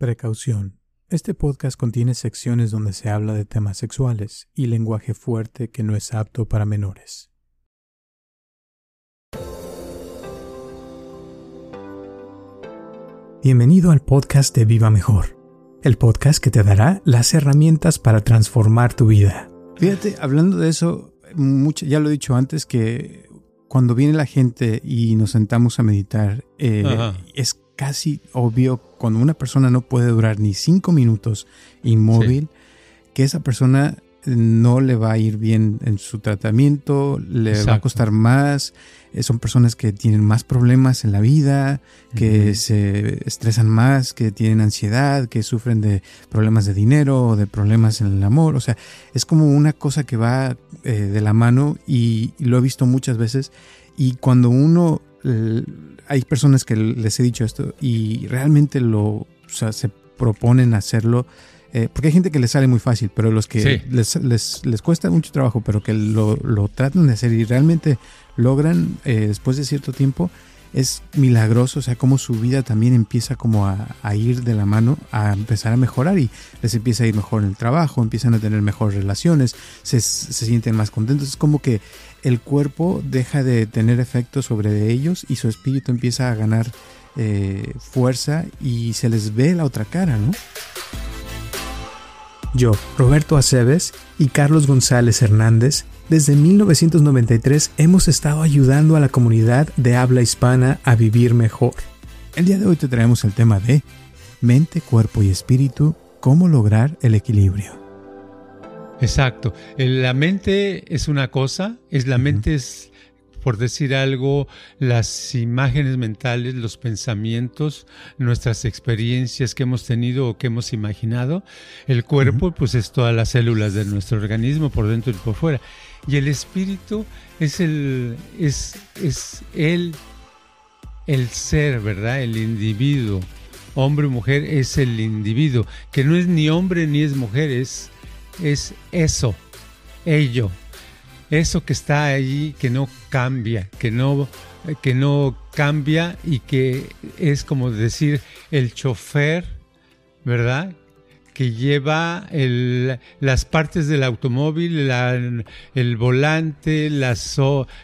Precaución. Este podcast contiene secciones donde se habla de temas sexuales y lenguaje fuerte que no es apto para menores. Bienvenido al podcast de Viva Mejor, el podcast que te dará las herramientas para transformar tu vida. Fíjate, hablando de eso, mucho, ya lo he dicho antes que cuando viene la gente y nos sentamos a meditar, eh, es casi obvio cuando una persona no puede durar ni cinco minutos inmóvil, que esa persona no le va a ir bien en su tratamiento, le va a costar más. Eh, son personas que tienen más problemas en la vida, que se estresan más, que tienen ansiedad, que sufren de problemas de dinero o de problemas en el amor. O sea, es como una cosa que va eh, de la mano y, lo he visto muchas veces. Y cuando uno hay personas que les he dicho esto y realmente lo, o sea, se proponen hacerlo. Eh, porque hay gente que les sale muy fácil, pero los que les, les, cuesta mucho trabajo, pero que lo, lo, tratan de hacer y realmente logran eh, después de cierto tiempo, es milagroso, o sea, cómo su vida también empieza como a, ir de la mano, a empezar a mejorar y les empieza a ir mejor en el trabajo, empiezan a tener mejores relaciones, se, se sienten más contentos, es como que el cuerpo deja de tener efecto sobre ellos y su espíritu empieza a ganar eh, fuerza y se les ve la otra cara, ¿no? Yo, Roberto Aceves y Carlos González Hernández, desde 1993 hemos estado ayudando a la comunidad de habla hispana a vivir mejor. El día de hoy te traemos el tema de mente, cuerpo y espíritu, cómo lograr el equilibrio. Exacto. La mente es una cosa, es la mente es, por decir algo, las imágenes mentales, los pensamientos, nuestras experiencias que hemos tenido o que hemos imaginado. El cuerpo, pues es todas las células de nuestro organismo, por dentro y por fuera. Y el espíritu es el, es, es el, el ser, ¿verdad? El individuo. Hombre o mujer es el individuo, que no es ni hombre ni es mujer, es es eso, ello, eso que está ahí, que no cambia, que no, que no cambia y que es como decir el chofer, ¿verdad? que lleva las partes del automóvil, el volante, las,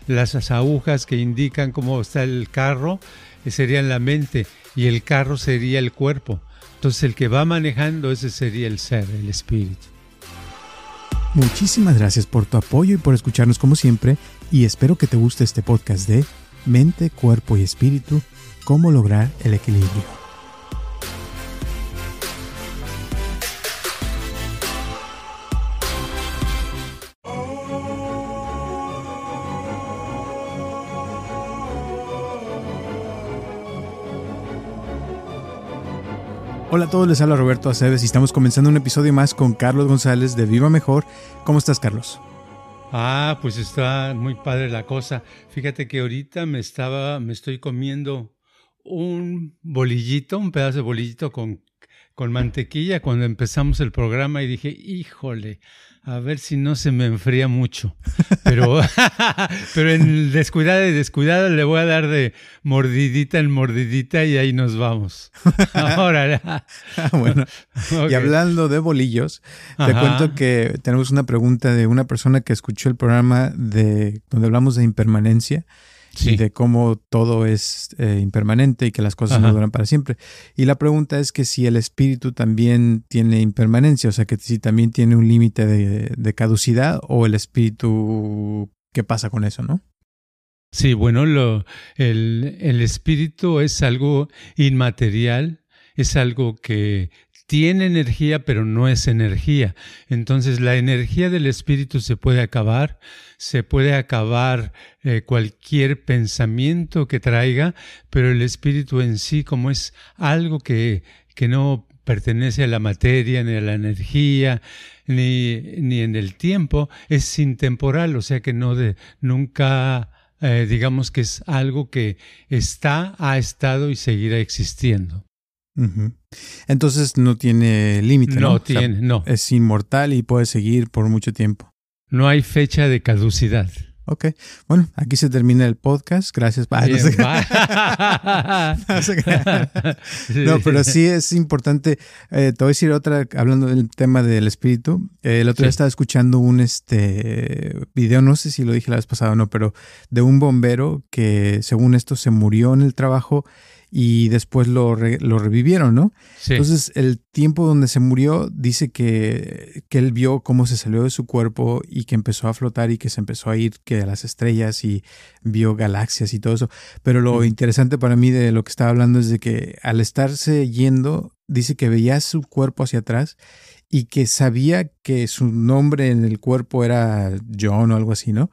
las agujas que indican cómo está el carro, eh, serían la mente y el carro sería el cuerpo. Entonces el que va manejando ese sería el ser, el espíritu. Muchísimas gracias por tu apoyo y por escucharnos como siempre y espero que te guste este podcast de Mente, Cuerpo y Espíritu, cómo lograr el equilibrio. Hola a todos, les habla Roberto Aceves y estamos comenzando un episodio más con Carlos González de Viva Mejor. ¿Cómo estás, Carlos? Ah, pues está muy padre la cosa. Fíjate que ahorita me estaba, me estoy comiendo un bolillito, un pedazo de bolillito con, con mantequilla cuando empezamos el programa y dije, híjole, a ver si no se me enfría mucho. Pero, pero en descuidada y descuidada le voy a dar de mordidita en mordidita y ahí nos vamos. Ahora. bueno. Y hablando de bolillos, te cuento que tenemos una pregunta de una persona que escuchó el programa de donde hablamos de impermanencia y de cómo todo es eh, impermanente y que las cosas no duran para siempre. Y la pregunta es que si el espíritu también tiene impermanencia, o sea, que si también tiene un límite de, caducidad o el espíritu, ¿qué pasa con eso, no? Sí, bueno, lo, el, el espíritu es algo inmaterial, es algo que tiene energía, pero no es energía. Entonces la energía del espíritu se puede acabar, se puede acabar eh, cualquier pensamiento que traiga, pero el espíritu en sí, como es algo que, que no pertenece a la materia, ni a la energía, ni, ni en el tiempo, es intemporal, o sea que no de, nunca eh, digamos que es algo que está, ha estado y seguirá existiendo. Entonces no tiene límite. No, tiene, no. Es inmortal y puede seguir por mucho tiempo. No hay fecha de caducidad. Ok, bueno, aquí se termina el podcast. Gracias. no, no, pero sí es importante. Eh, te voy a decir otra, hablando del tema del espíritu. Eh, el otro día estaba escuchando un este video, no sé si lo dije la vez pasada o no, pero de un bombero que según esto se murió en el trabajo y después lo, lo revivieron, ¿no? Entonces, el tiempo donde se murió dice que, que, él vio cómo se salió de su cuerpo y que empezó a flotar y que se empezó a ir que a las estrellas y vio galaxias y todo eso. Pero lo interesante para mí de lo que estaba hablando es de que al estarse yendo, dice que veía su cuerpo hacia atrás y que sabía que su nombre en el cuerpo era John o algo así, ¿no?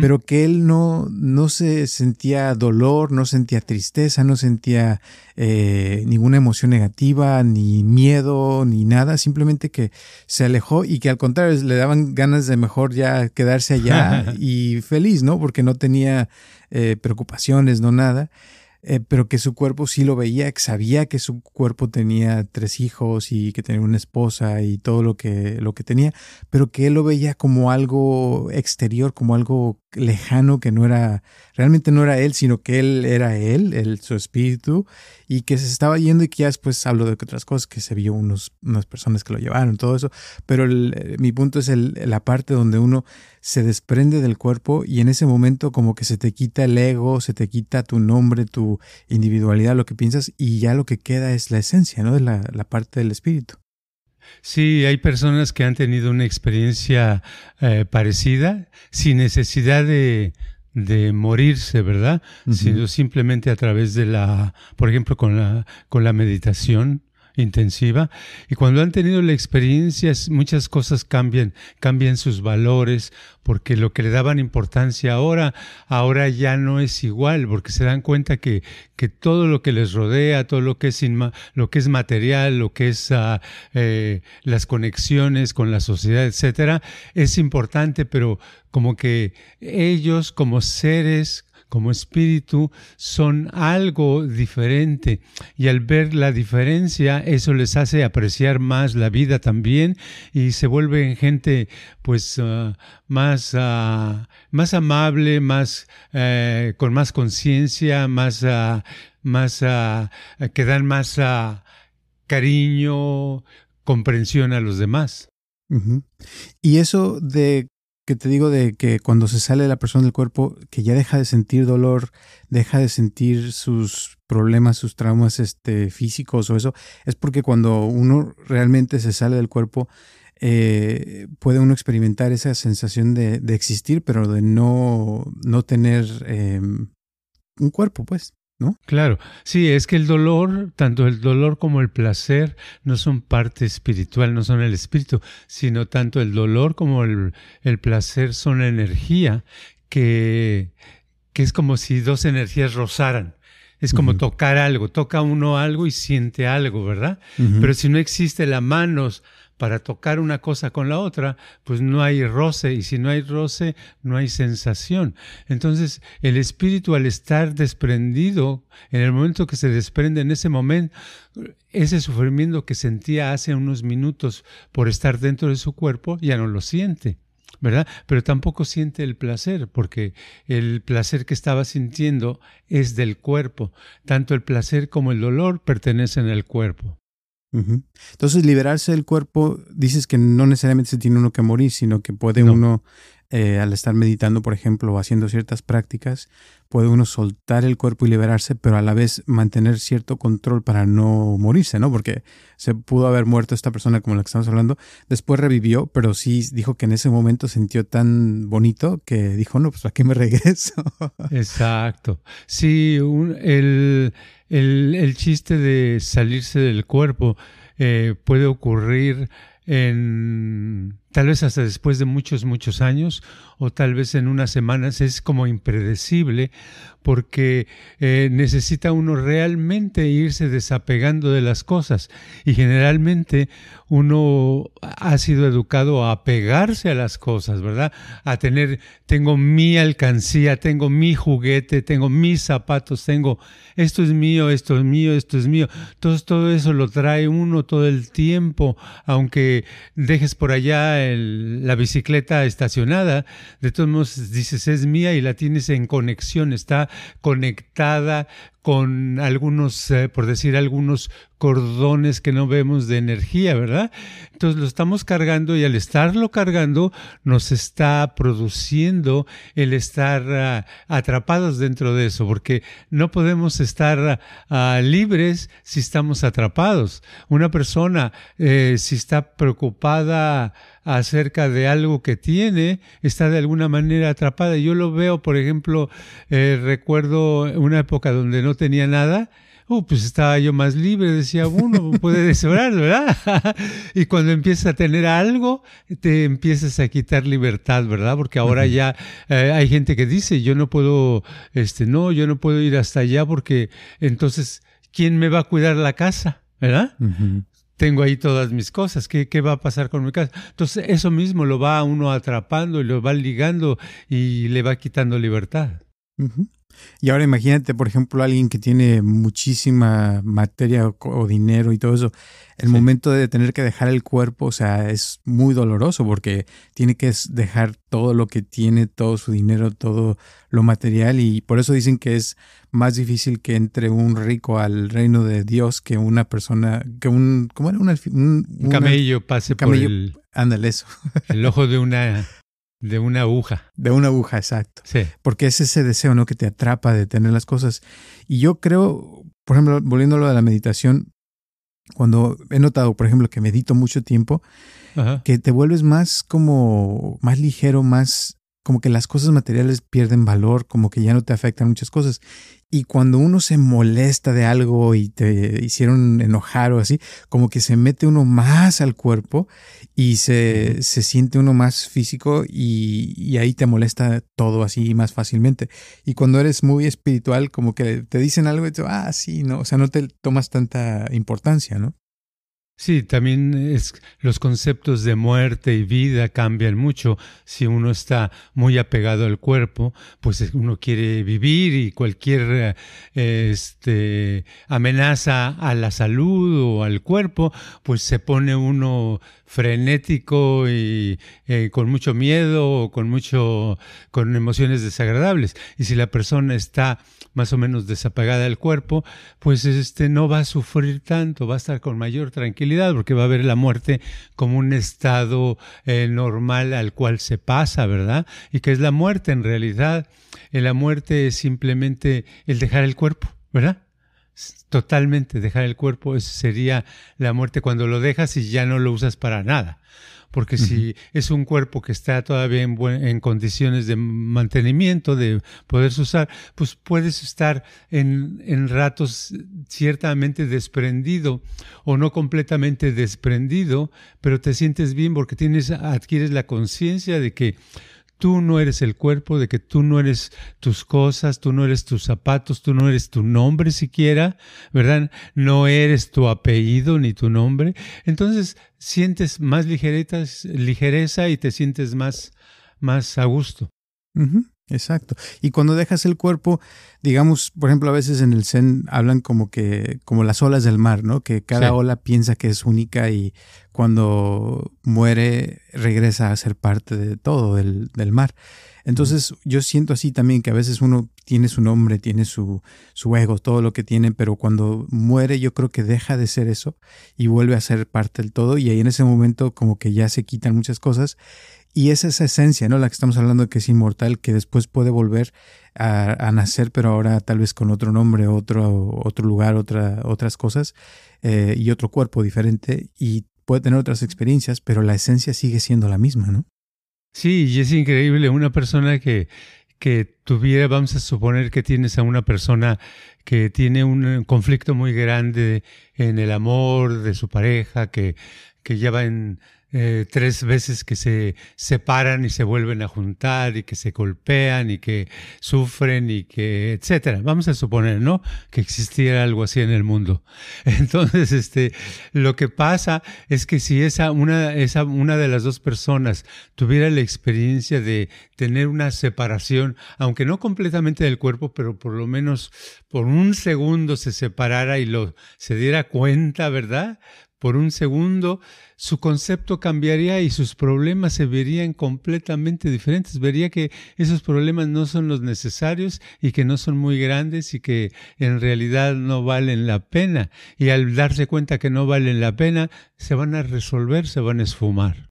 Pero que él no, no se sentía dolor, no sentía tristeza, no sentía eh, ninguna emoción negativa, ni miedo, ni nada, simplemente que se alejó y que al contrario le daban ganas de mejor ya quedarse allá y feliz, ¿no? Porque no tenía eh, preocupaciones, no nada. Eh, pero que su cuerpo sí lo veía, que sabía que su cuerpo tenía tres hijos y que tenía una esposa y todo lo que, lo que tenía, pero que él lo veía como algo exterior, como algo lejano que no era, realmente no era él, sino que él era él, el, su espíritu, y que se estaba yendo y que ya después hablo de otras cosas, que se vio unos, unas personas que lo llevaron, todo eso, pero eh, mi punto es el, la parte donde uno se desprende del cuerpo y en ese momento como que se te quita el ego, se te quita tu nombre, tu individualidad, lo que piensas, y ya lo que queda es la esencia, ¿no? De la, la parte del espíritu. Sí, hay personas que han tenido una experiencia eh, parecida sin necesidad de, de morirse, ¿verdad? Sino simplemente a través de la, por ejemplo, con la, con la meditación intensiva. Y cuando han tenido la experiencia muchas cosas cambian, cambian sus valores porque lo que le daban importancia ahora, ahora ya no es igual porque se dan cuenta que, que todo lo que les rodea, todo lo que es, lo que es material, lo que es ah, eh, las conexiones con la sociedad, etcétera, es importante, pero como que ellos como seres como espíritu son algo diferente y al ver la diferencia eso les hace apreciar más la vida también y se vuelven gente pues ah, más, ah, más amable, más eh, con más conciencia, más, uh, más que dan más cariño, comprensión a los demás. Y eso de que te digo de que cuando se sale la persona del cuerpo, que ya deja de sentir dolor, deja de sentir sus problemas, sus traumas este, físicos o eso, es porque cuando uno realmente se sale del cuerpo, eh, puede uno experimentar esa sensación de, existir, pero de no, no tener em, un cuerpo, pues. ¿No? Claro, sí, es que el dolor, tanto el dolor como el placer, no son parte espiritual, no son el espíritu, sino tanto el dolor como el, placer son energía que, que, es como si dos energías rozaran. Es como tocar algo, toca uno algo y siente algo, ¿verdad? Pero si no existe la manos para tocar una cosa con la otra, pues no hay roce y si no hay roce, no hay sensación. Entonces, el espíritu al estar desprendido, en el momento que se desprende, en ese momento, ese sufrimiento que sentía hace unos minutos por estar dentro de su cuerpo, ya no lo siente. ¿verdad? Pero tampoco siente el placer, porque el placer que estaba sintiendo es del cuerpo. Tanto el placer como el dolor pertenecen al cuerpo. Entonces, liberarse del cuerpo, dices que no necesariamente se tiene uno que morir, sino que puede uno, eh, al estar meditando, por ejemplo, o haciendo ciertas prácticas, puede uno soltar el cuerpo y liberarse, pero a la vez mantener cierto control para no morirse, ¿no? Porque se pudo haber muerto esta persona como la que estamos hablando, después revivió, pero sí dijo que en ese momento sintió tan bonito que dijo, no, pues ¿para qué me regreso? Exacto. Sí, el el, el, chiste de salirse del cuerpo eh, puede ocurrir en tal vez hasta después de muchos, muchos años o tal vez en unas semanas, es como impredecible porque eh, necesita uno realmente irse desapegando de las cosas y generalmente uno ha sido educado a apegarse a las cosas, ¿verdad? A tener, tengo mi alcancía, tengo mi juguete, tengo mis zapatos, tengo, esto es mío, esto es mío, esto es mío. Todo eso lo trae uno todo el tiempo, aunque dejes por allá la bicicleta estacionada, de todos modos dices es mía y la tienes en conexión, está conectada con algunos, eh, por decir, algunos cordones que no vemos de energía, ¿verdad? Entonces lo estamos cargando y al estarlo cargando nos está produciendo el estar ah, atrapados dentro de eso, porque no podemos estar ah, libres si estamos atrapados. Una persona, eh, si está preocupada acerca de algo que tiene, está de alguna manera atrapada. Yo lo veo, por ejemplo, eh, recuerdo una época donde no tenía nada, uh, pues estaba yo más libre, decía uno, puede deseorar, ¿verdad? y cuando empiezas a tener algo, te empiezas a quitar libertad, ¿verdad? Porque ahora ya eh, hay gente que dice, yo no puedo, este, no, yo no puedo ir hasta allá porque entonces, ¿quién me va a cuidar la casa? ¿Verdad? Tengo ahí todas mis cosas, ¿Qué, ¿qué, va a pasar con mi casa? Entonces eso mismo lo va uno atrapando y lo va ligando y le va quitando libertad. Y ahora imagínate, por ejemplo, alguien que tiene muchísima materia o, dinero y todo eso. El momento de tener que dejar el cuerpo, o sea, es muy doloroso porque tiene que dejar todo lo que tiene, todo su dinero, todo lo material. Y por eso dicen que es más difícil que entre un rico al reino de Dios que una persona, que un, ¿cómo era? un, camello pase por el... Ándale, eso. El ojo de una de una aguja. De una aguja, exacto. Sí. Porque es ese deseo, ¿no? Que te atrapa de tener las cosas. Y yo creo, por ejemplo, volviendo a lo de la meditación, cuando he notado, por ejemplo, que medito mucho tiempo, que te vuelves más como, más ligero, más como que las cosas materiales pierden valor, como que ya no te afectan muchas cosas. Y cuando uno se molesta de algo y te hicieron enojar o así, como que se mete uno más al cuerpo y se, se siente uno más físico y, y, ahí te molesta todo así más fácilmente. Y cuando eres muy espiritual, como que te dicen algo y te, ah, sí, no, o sea, no te tomas tanta importancia, ¿no? Sí, también es, los conceptos de muerte y vida cambian mucho. Si uno está muy apegado al cuerpo, pues uno quiere vivir y cualquier este, amenaza a la salud o al cuerpo, pues se pone uno frenético y eh, con mucho miedo o con mucho con emociones desagradables. Y si la persona está más o menos desapegada del cuerpo, pues este no va a sufrir tanto, va a estar con mayor tranquilidad porque va a ver la muerte como un estado eh, normal al cual se pasa, ¿verdad? Y que es la muerte en realidad. Eh, la muerte es simplemente el dejar el cuerpo, ¿verdad? totalmente dejar el cuerpo, sería la muerte cuando lo dejas y ya no lo usas para nada. Porque si es un cuerpo que está todavía en, en, condiciones de mantenimiento, de poderse usar, pues puedes estar en, en ratos ciertamente desprendido o no completamente desprendido, pero te sientes bien porque tienes, adquieres la conciencia de que tú no eres el cuerpo, de que tú no eres tus cosas, tú no eres tus zapatos, tú no eres tu nombre siquiera, ¿verdad? No eres tu apellido ni tu nombre. Entonces sientes más ligereza y te sientes más, más a gusto. Exacto. Y cuando dejas el cuerpo, digamos, por ejemplo, a veces en el Zen hablan como que, como las olas del mar, ¿no? Que cada ola piensa que es única y cuando muere regresa a ser parte de todo del, del mar. Entonces yo siento así también que a veces uno tiene su nombre, tiene su, su ego, todo lo que tiene, pero cuando muere yo creo que deja de ser eso y vuelve a ser parte del todo y ahí en ese momento como que ya se quitan muchas cosas y es esa esencia, ¿no? La que estamos hablando que es inmortal, que después puede volver a, nacer, pero ahora tal vez con otro nombre, otro, otro lugar, otra, otras cosas eh, y otro cuerpo diferente y puede tener otras experiencias, pero la esencia sigue siendo la misma, ¿no? Sí, y es increíble una persona que, que tuviera, vamos a suponer que tienes a una persona que tiene un conflicto muy grande en el amor de su pareja, que, que lleva en eh, tres veces que se separan y se vuelven a juntar y que se golpean y que sufren y que etcétera. Vamos a suponer, ¿no? Que existiera algo así en el mundo. Entonces, este, lo que pasa es que si esa una, esa una de las dos personas tuviera la experiencia de tener una separación, aunque no completamente del cuerpo, pero por lo menos por un segundo se separara y lo se diera cuenta, ¿verdad? Por un segundo, su concepto cambiaría y sus problemas se verían completamente diferentes. Vería que esos problemas no son los necesarios y que no son muy grandes y que en realidad no valen la pena. Y al darse cuenta que no valen la pena, se van a resolver, se van a esfumar.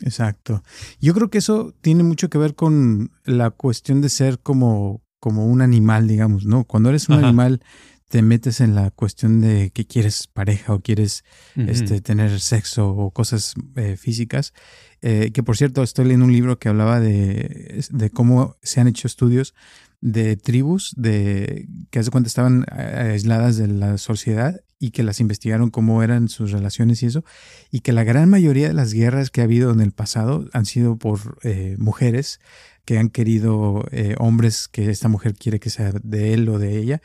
Exacto. Yo creo que eso tiene mucho que ver con la cuestión de ser como, como un animal, digamos, ¿no? Cuando eres un animal te metes en la cuestión de que quieres pareja o quieres este, tener sexo o cosas eh, físicas. Eh, que por cierto, estoy leyendo un libro que hablaba de, de, cómo se han hecho estudios de tribus de que hace cuenta estaban eh, aisladas de la sociedad y que las investigaron cómo eran sus relaciones y eso, y que la gran mayoría de las guerras que ha habido en el pasado han sido por mujeres que han querido hombres que esta mujer quiere que sea de él o de ella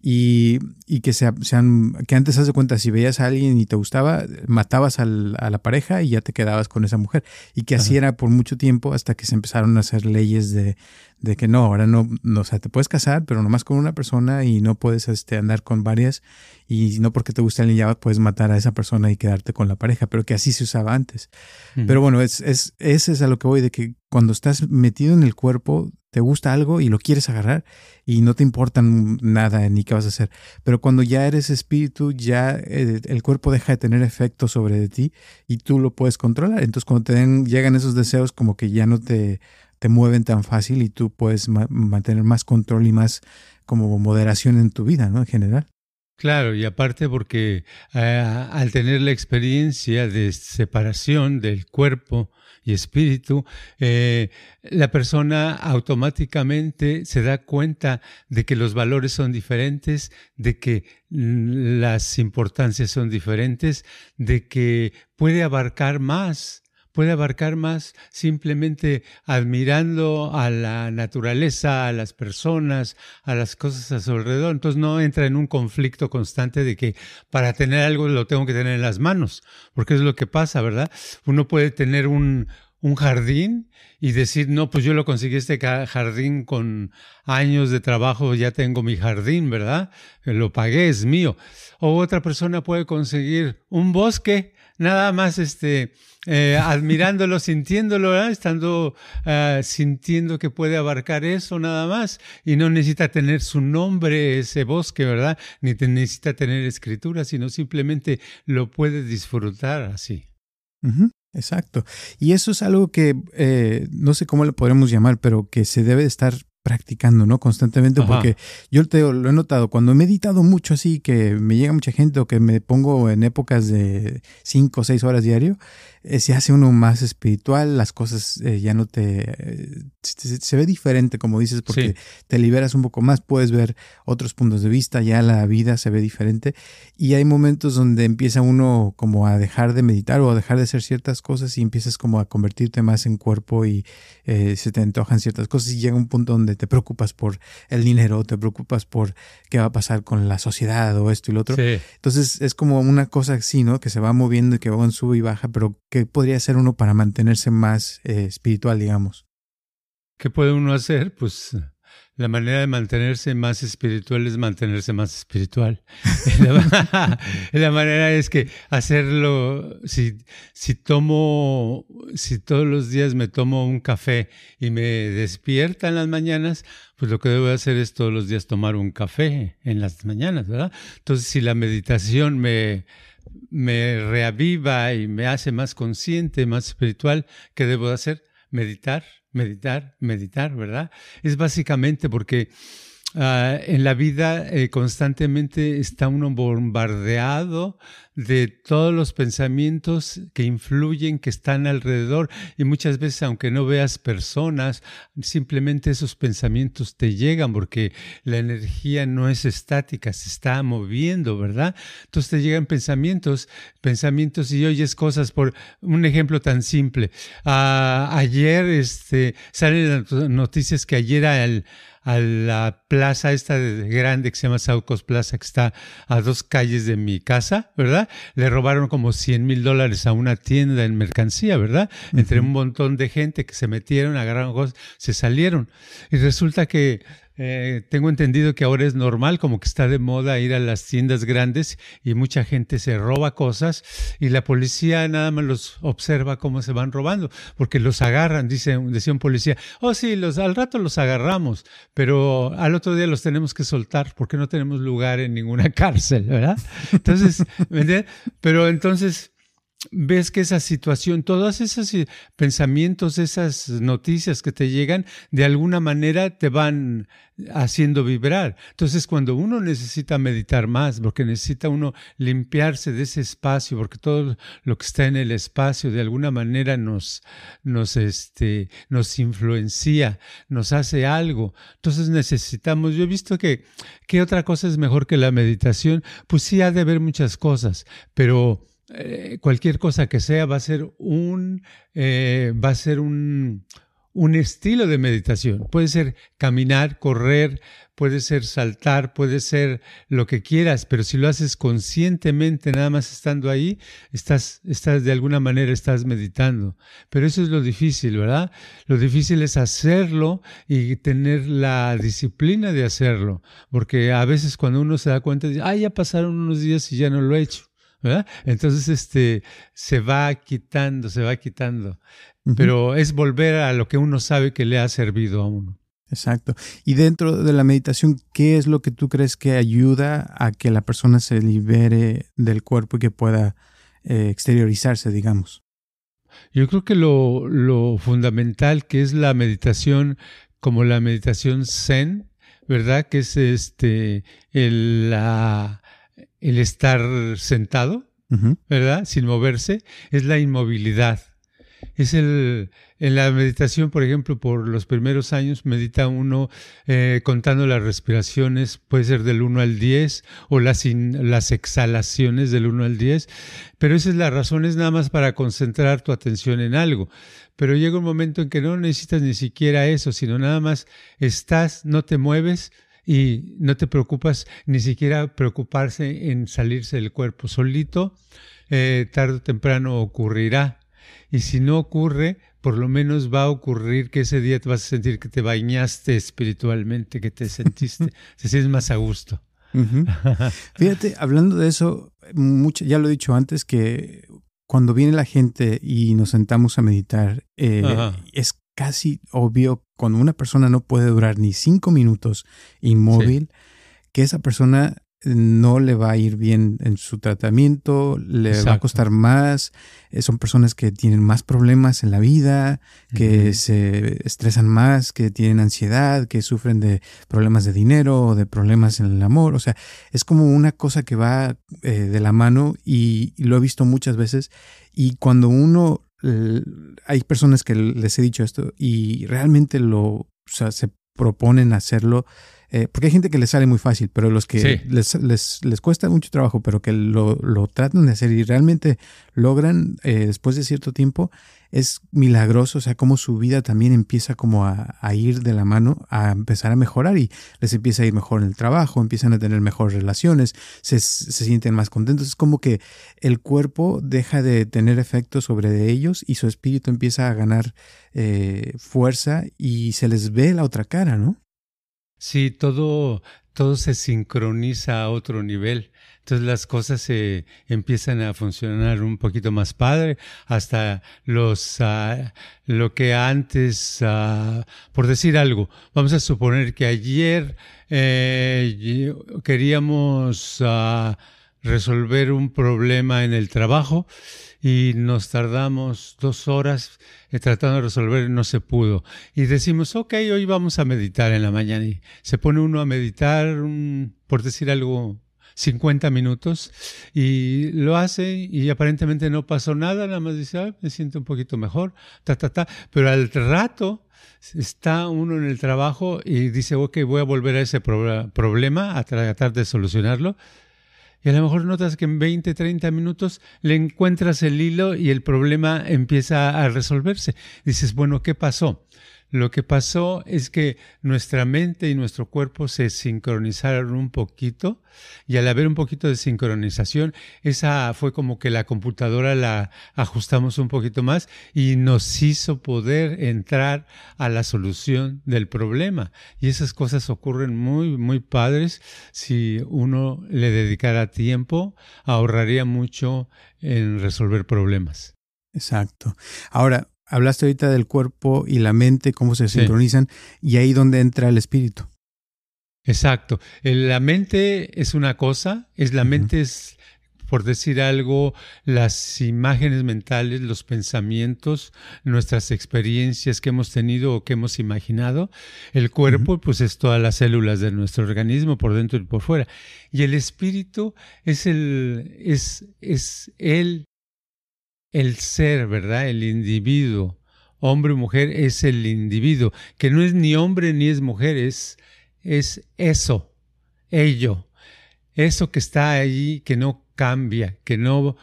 y, y que, sean, que antes, haz de cuenta, si veías a alguien y te gustaba, matabas al, a la pareja y ya te quedabas con esa mujer. Y que así era por mucho tiempo hasta que se empezaron a hacer leyes de, de que no, ahora no, no, o sea, te puedes casar, pero nomás con una persona y no puedes este, andar con varias y no porque te guste alguien ya puedes matar a esa persona y quedarte con la pareja, pero que así se usaba antes. Pero bueno, es, es, ese es a lo que voy, de que cuando estás metido en el cuerpo, te gusta algo y lo quieres agarrar y no te importa nada ni qué vas a hacer. Pero cuando ya eres espíritu, ya eh, el, cuerpo deja de tener efecto sobre ti y tú lo puedes controlar. Entonces cuando te llegan esos deseos como que ya no te, te mueven tan fácil y tú puedes mantener más control y más como moderación en tu vida, ¿no? En general. Claro, y aparte porque eh, al tener la experiencia de separación del cuerpo y espíritu, eh, la persona automáticamente se da cuenta de que los valores son diferentes, de que las importancias son diferentes, de que puede abarcar más puede abarcar más simplemente admirando a la naturaleza, a las personas, a las cosas a su alrededor. Entonces no entra en un conflicto constante de que para tener algo lo tengo que tener en las manos, porque es lo que pasa, ¿verdad? Uno puede tener un, un jardín y decir, no, pues yo lo conseguí este jardín con años de trabajo, ya tengo mi jardín, ¿verdad? Lo pagué, es mío. O otra persona puede conseguir un bosque, nada más este, eh, admirándolo, sintiéndolo, estando uh, sintiendo que puede abarcar eso nada más y no necesita tener su nombre ese bosque, ¿verdad? Ni necesita tener escritura, sino simplemente lo puede disfrutar así. Exacto. Y eso es algo que eh, no sé cómo lo podremos llamar, pero que se debe estar practicando, ¿no? Constantemente, porque yo te, lo he notado, cuando he meditado mucho así, que me llega mucha gente o que me pongo en épocas de cinco o seis horas diario, eh, se hace uno más espiritual, las cosas eh, ya no te... Eh, se, ve diferente, como dices, porque te liberas un poco más, puedes ver otros puntos de vista, ya la vida se ve diferente y hay momentos donde empieza uno como a dejar de meditar o a dejar de hacer ciertas cosas y empiezas como a convertirte más en cuerpo y se te antojan ciertas cosas y llega un punto donde te preocupas por el dinero, te preocupas por qué va a pasar con la sociedad o esto y lo otro. Entonces es como una cosa así, ¿no? Que se va moviendo y que va en sube y baja, pero ¿Qué podría hacer uno para mantenerse más eh, espiritual, digamos? ¿Qué puede uno hacer? Pues la manera de mantenerse más espiritual es mantenerse más espiritual. la, manera es que hacerlo, si, si tomo, si todos los días me tomo un café y me despierta en las mañanas, pues lo que debo hacer es todos los días tomar un café en las mañanas, ¿verdad? Entonces, si la meditación me, me reaviva y me hace más consciente, más espiritual, ¿qué debo hacer? Meditar, meditar, meditar, ¿verdad? Es básicamente porque Ah, en la vida eh, constantemente está uno bombardeado de todos los pensamientos que influyen, que están alrededor y muchas veces aunque no veas personas, simplemente esos pensamientos te llegan porque la energía no es estática, se está moviendo, ¿verdad? Entonces te llegan pensamientos, pensamientos y oyes cosas por un ejemplo tan simple. Ayer este, salen noticias que ayer al a la plaza esta grande que se llama Saucos Plaza, que está a dos calles de mi casa, ¿verdad? Le robaron como 100 mil dólares a una tienda en mercancía, ¿verdad? Entre un montón de gente que se metieron, agarraron cosas, se salieron. Y resulta que eh, tengo entendido que ahora es normal, como que está de moda ir a las tiendas grandes y mucha gente se roba cosas y la policía nada más los observa cómo se van robando, porque los agarran, dice, decía un policía, oh sí, los, al rato los agarramos, pero al otro día los tenemos que soltar porque no tenemos lugar en ninguna cárcel, ¿verdad? Entonces, pero entonces ves que esa situación, todos esos pensamientos, esas noticias que te llegan, de alguna manera te van haciendo vibrar. Entonces, cuando uno necesita meditar más, porque necesita uno limpiarse de ese espacio, porque todo lo que está en el espacio de alguna manera nos, nos, este, nos influencia, nos hace algo. Entonces necesitamos, yo he visto que, ¿qué otra cosa es mejor que la meditación? Pues sí, ha de haber muchas cosas, pero eh, cualquier cosa que sea va a ser un, eh, va a ser un, un estilo de meditación. Puede ser caminar, correr, puede ser saltar, puede ser lo que quieras, pero si lo haces conscientemente, nada más estando ahí, estás, estás de alguna manera estás meditando. Pero eso es lo difícil, ¿verdad? Lo difícil es hacerlo y tener la disciplina de hacerlo, porque a veces cuando uno se da cuenta, ah, ya pasaron unos días y ya no lo he hecho. Entonces, este, se va quitando, se va quitando. Pero es volver a lo que uno sabe que le ha servido a uno. Exacto. Y dentro de la meditación, ¿qué es lo que tú crees que ayuda a que la persona se libere del cuerpo y que pueda eh, exteriorizarse, digamos? Yo creo que lo, lo fundamental que es la meditación como la meditación zen, ¿verdad? Que es este el, la, el estar sentado, ¿verdad? Sin moverse, es la inmovilidad. Es el, en la meditación, por ejemplo, por los primeros años medita uno eh, contando las respiraciones, puede ser del 1 al 10, o las, las exhalaciones del 1 al 10, pero esa es la razón, es nada más para concentrar tu atención en algo. Pero llega un momento en que no necesitas ni siquiera eso, sino nada más estás, no te mueves, y no te preocupas ni siquiera preocuparse en salirse del cuerpo. Solito, eh, tarde o temprano ocurrirá. Y si no ocurre, por lo menos va a ocurrir que ese día te vas a sentir que te bañaste espiritualmente, que te sentiste, te sientes más a gusto. Fíjate, hablando de eso, mucho, ya lo he dicho antes, que cuando viene la gente y nos sentamos a meditar, eh, es casi obvio cuando una persona no puede durar ni cinco minutos inmóvil, que esa persona no le va a ir bien en su tratamiento, le va a costar más, eh, son personas que tienen más problemas en la vida, que se estresan más, que tienen ansiedad, que sufren de problemas de dinero o de problemas en el amor, o sea, es como una cosa que va eh, de la mano y, lo he visto muchas veces. Y cuando uno hay personas que les he dicho esto y realmente lo, se proponen hacerlo, eh, porque hay gente que les sale muy fácil, pero los que les, les, les, cuesta mucho trabajo, pero que lo, lo, tratan de hacer y realmente logran eh, después de cierto tiempo, es milagroso, o sea, cómo su vida también empieza como a, ir de la mano, a empezar a mejorar y les empieza a ir mejor en el trabajo, empiezan a tener mejores relaciones, se, se sienten más contentos, es como que el cuerpo deja de tener efecto sobre ellos y su espíritu empieza a ganar eh, fuerza y se les ve la otra cara, ¿no? Sí, todo, todo se sincroniza a otro nivel. Entonces las cosas se empiezan a funcionar un poquito más padre, hasta los uh, lo que antes, uh, por decir algo, vamos a suponer que ayer eh, queríamos uh, resolver un problema en el trabajo y nos tardamos dos horas eh, tratando de resolver no se pudo. Y decimos, ok, hoy vamos a meditar en la mañana. Y se pone uno a meditar, por decir algo, 50 minutos y lo hace y aparentemente no pasó nada, nada más dice, me siento un poquito mejor, ta, ta, ta. Pero al rato está uno en el trabajo y dice, ok, voy a volver a ese problema, a tratar de solucionarlo. Y a lo mejor notas que en 20, 30 minutos le encuentras el hilo y el problema empieza a resolverse. Dices, bueno, ¿qué pasó? Lo que pasó es que nuestra mente y nuestro cuerpo se sincronizaron un poquito y al haber un poquito de sincronización, esa fue como que la computadora la ajustamos un poquito más y nos hizo poder entrar a la solución del problema. Y esas cosas ocurren muy, muy padres. Si uno le dedicara tiempo, ahorraría mucho en resolver problemas. Exacto. Ahora, hablaste ahorita del cuerpo y la mente, cómo se sincronizan, y ahí donde entra el espíritu. Exacto. La mente es una cosa, es la mente es por decir algo, las imágenes mentales, los pensamientos, nuestras experiencias que hemos tenido o que hemos imaginado. El cuerpo, pues es todas las células de nuestro organismo, por dentro y por fuera. Y el espíritu es el, es, es el el ser, ¿verdad? El individuo, hombre o mujer, es el individuo, que no es ni hombre ni es mujer, es, es eso, ello, eso que está ahí, que no cambia, que no,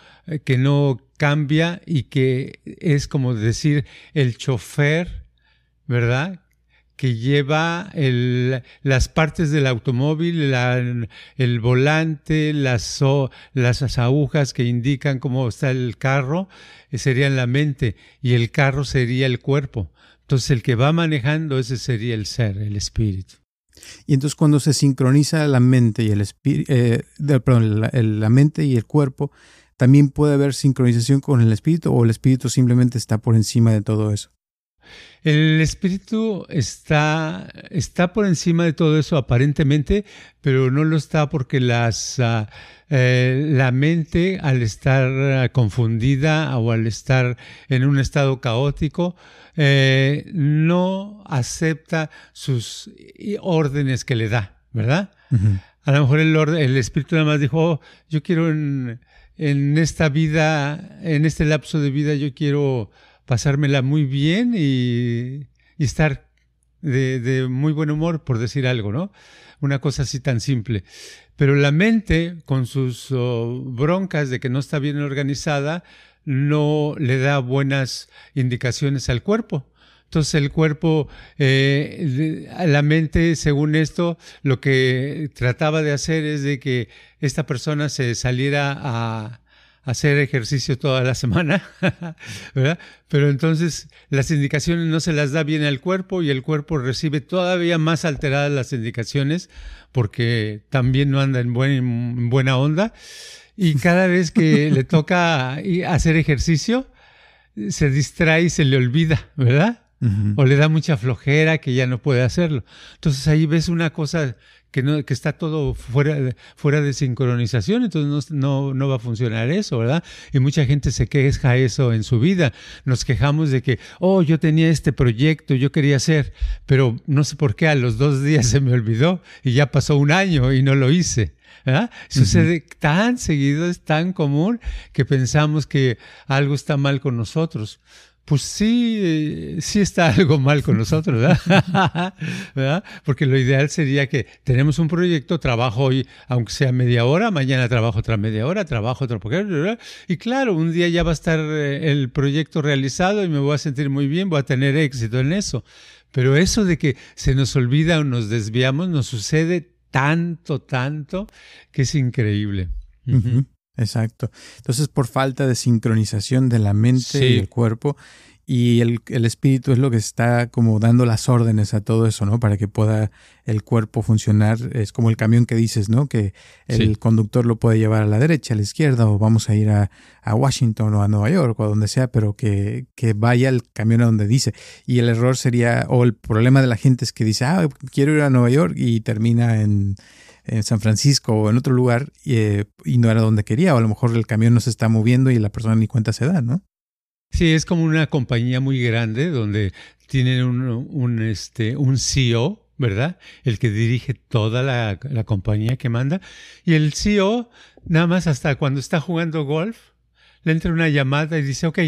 que no cambia y que es como decir el chofer, ¿verdad? Que lleva las partes del automóvil, el volante, las, agujas que indican cómo está el carro, eh, serían la mente y el carro sería el cuerpo. Entonces el que va manejando, ese sería el ser, el espíritu. Y entonces cuando se sincroniza la mente y el espíritu, eh, la mente y el cuerpo, también puede haber sincronización con el espíritu o el espíritu simplemente está por encima de todo eso. El espíritu está, está por encima de todo eso aparentemente, pero no lo está porque las, ah, eh, la mente al estar ah, confundida o al estar en un estado caótico, eh, no acepta sus órdenes que le da, ¿verdad? A lo mejor el, el espíritu nada más dijo, oh, yo quiero en, en esta vida, en este lapso de vida, yo quiero pasármela muy bien y, estar de, muy buen humor, por decir algo, ¿no? Una cosa así tan simple. Pero la mente, con sus oh, broncas de que no está bien organizada, no le da buenas indicaciones al cuerpo. Entonces el cuerpo, eh, la mente, según esto, lo que trataba de hacer es de que esta persona se saliera a, hacer ejercicio toda la semana, ¿verdad? Pero entonces las indicaciones no se las da bien al cuerpo y el cuerpo recibe todavía más alteradas las indicaciones porque también no anda en, buena onda. Y cada vez que le toca hacer ejercicio, se distrae y se le olvida, ¿verdad? O le da mucha flojera que ya no puede hacerlo. Entonces ahí ves una cosa que, no, que está todo fuera de, fuera de sincronización, entonces no, no, va a funcionar eso, ¿verdad? Y mucha gente se queja eso en su vida. Nos quejamos de que, oh, yo tenía este proyecto, yo quería hacer, pero no sé por qué a los dos días se me olvidó y ya pasó un año y no lo hice. ¿verdad? Sucede tan seguido, es tan común que pensamos que algo está mal con nosotros pues sí, sí está algo mal con nosotros, ¿verdad? Porque lo ideal sería que tenemos un proyecto, trabajo hoy, aunque sea media hora, mañana trabajo otra media hora, trabajo otro poquito, y claro, un día ya va a estar eh, el proyecto realizado y me voy a sentir muy bien, voy a tener éxito en eso. Pero eso de que se nos olvida o nos desviamos nos sucede tanto, tanto, que es increíble. Exacto. Entonces, por falta de sincronización de la mente y el cuerpo, y el, espíritu es lo que está como dando las órdenes a todo eso, ¿no? Para que pueda el cuerpo funcionar. Es como el camión que dices, ¿no? Que el conductor lo puede llevar a la derecha, a la izquierda, o vamos a ir a, Washington o a Nueva York o a donde sea, pero que, que, vaya el camión a donde dice. Y el error sería, o el problema de la gente es que dice, ah, quiero ir a Nueva York y termina en en San Francisco o en otro lugar eh, y no era donde quería, o a lo mejor el camión no se está moviendo y la persona ni cuenta se da, ¿no? Sí, es como una compañía muy grande donde tienen un, este, un CEO, ¿verdad? El que dirige toda la, la, compañía que manda. Y el CEO, nada más hasta cuando está jugando golf, le entra una llamada y dice, ok,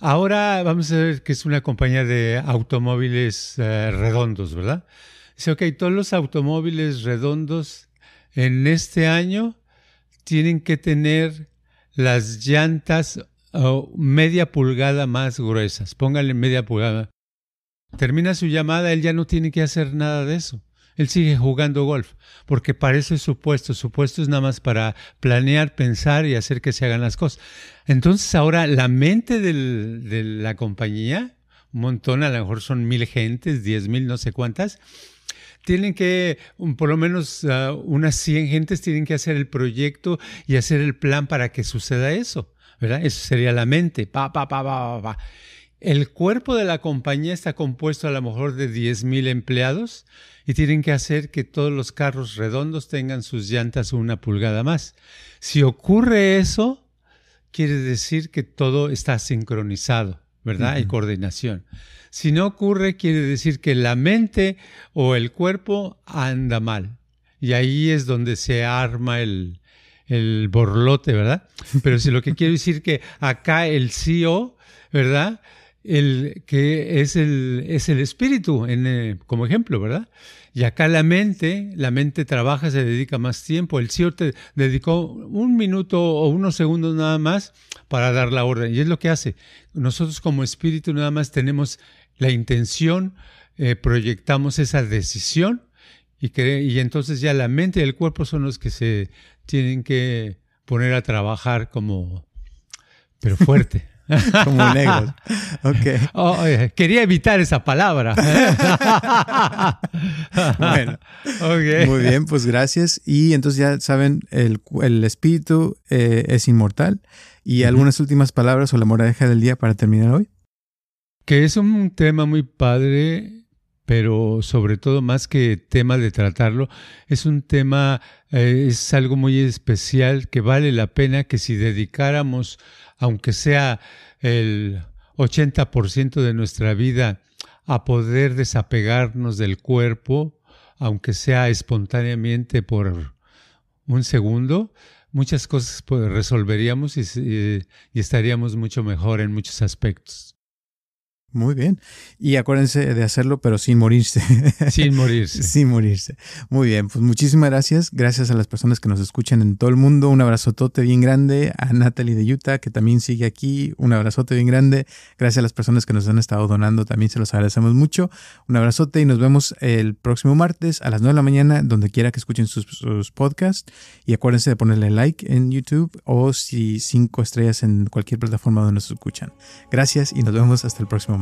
ahora vamos a ver que es una compañía de automóviles eh, redondos, ¿verdad? Dice, ok, todos los automóviles redondos en este año tienen que tener las llantas media pulgada más gruesas. Póngale media pulgada. Termina su llamada, él ya no tiene que hacer nada de eso. Él sigue jugando golf, porque para eso es su puesto. Su puesto es nada más para planear, pensar y hacer que se hagan las cosas. Entonces ahora la mente de la compañía, un montón, a lo mejor son mil gentes, diez mil, no sé cuántas, tienen que, por lo menos ah, unas 100 gentes tienen que hacer el proyecto y hacer el plan para que suceda eso. ¿verdad? Eso sería la mente. Pa, pa, pa, pa, pa, El cuerpo de la compañía está compuesto a lo mejor de 10.000 empleados y tienen que hacer que todos los carros redondos tengan sus llantas una pulgada más. Si ocurre eso, quiere decir que todo está sincronizado, ¿verdad? Hay coordinación. Si no ocurre, quiere decir que la mente o el cuerpo anda mal. Y ahí es donde se arma el, el borlote, ¿verdad? Pero si lo que quiero decir que acá el CEO, ¿verdad? El que es el, es el espíritu, en, eh, como ejemplo, ¿verdad? Y acá la mente, la mente trabaja, se dedica más tiempo. El CEO te dedicó un minuto o unos segundos nada más para dar la orden. Y es lo que hace. Nosotros como espíritu nada más tenemos la intención, eh, proyectamos esa decisión y, y entonces ya la mente y el cuerpo son los que se tienen que poner a trabajar como, pero fuerte. como negros. Okay. Oh, quería evitar esa palabra. bueno, muy bien, pues gracias. Y entonces ya saben, el, el espíritu eh, es inmortal. ¿Y algunas últimas palabras o la moraleja del día para terminar hoy? Que es un tema muy padre pero sobre todo más que tema de tratarlo, es un tema, eh, es algo muy especial que vale la pena que si dedicáramos, aunque sea el 80% de nuestra vida, a poder desapegarnos del cuerpo, aunque sea espontáneamente por un segundo, muchas cosas pues, resolveríamos y estaríamos mucho mejor en muchos aspectos. Muy bien. Y acuérdense de hacerlo, pero sin morirse. Sin morirse. sin morirse. Muy bien. Pues muchísimas gracias. Gracias a las personas que nos escuchan en todo el mundo. Un abrazotote bien grande. A Natalie de Utah, que también sigue aquí. Un abrazote bien grande. Gracias a las personas que nos han estado donando. También se los agradecemos mucho. Un abrazote y nos vemos el próximo martes a las 9 de la mañana, donde quiera que escuchen sus, sus podcasts. Y acuérdense de ponerle like en YouTube o si cinco estrellas en cualquier plataforma donde nos escuchan. Gracias y nos vemos hasta el próximo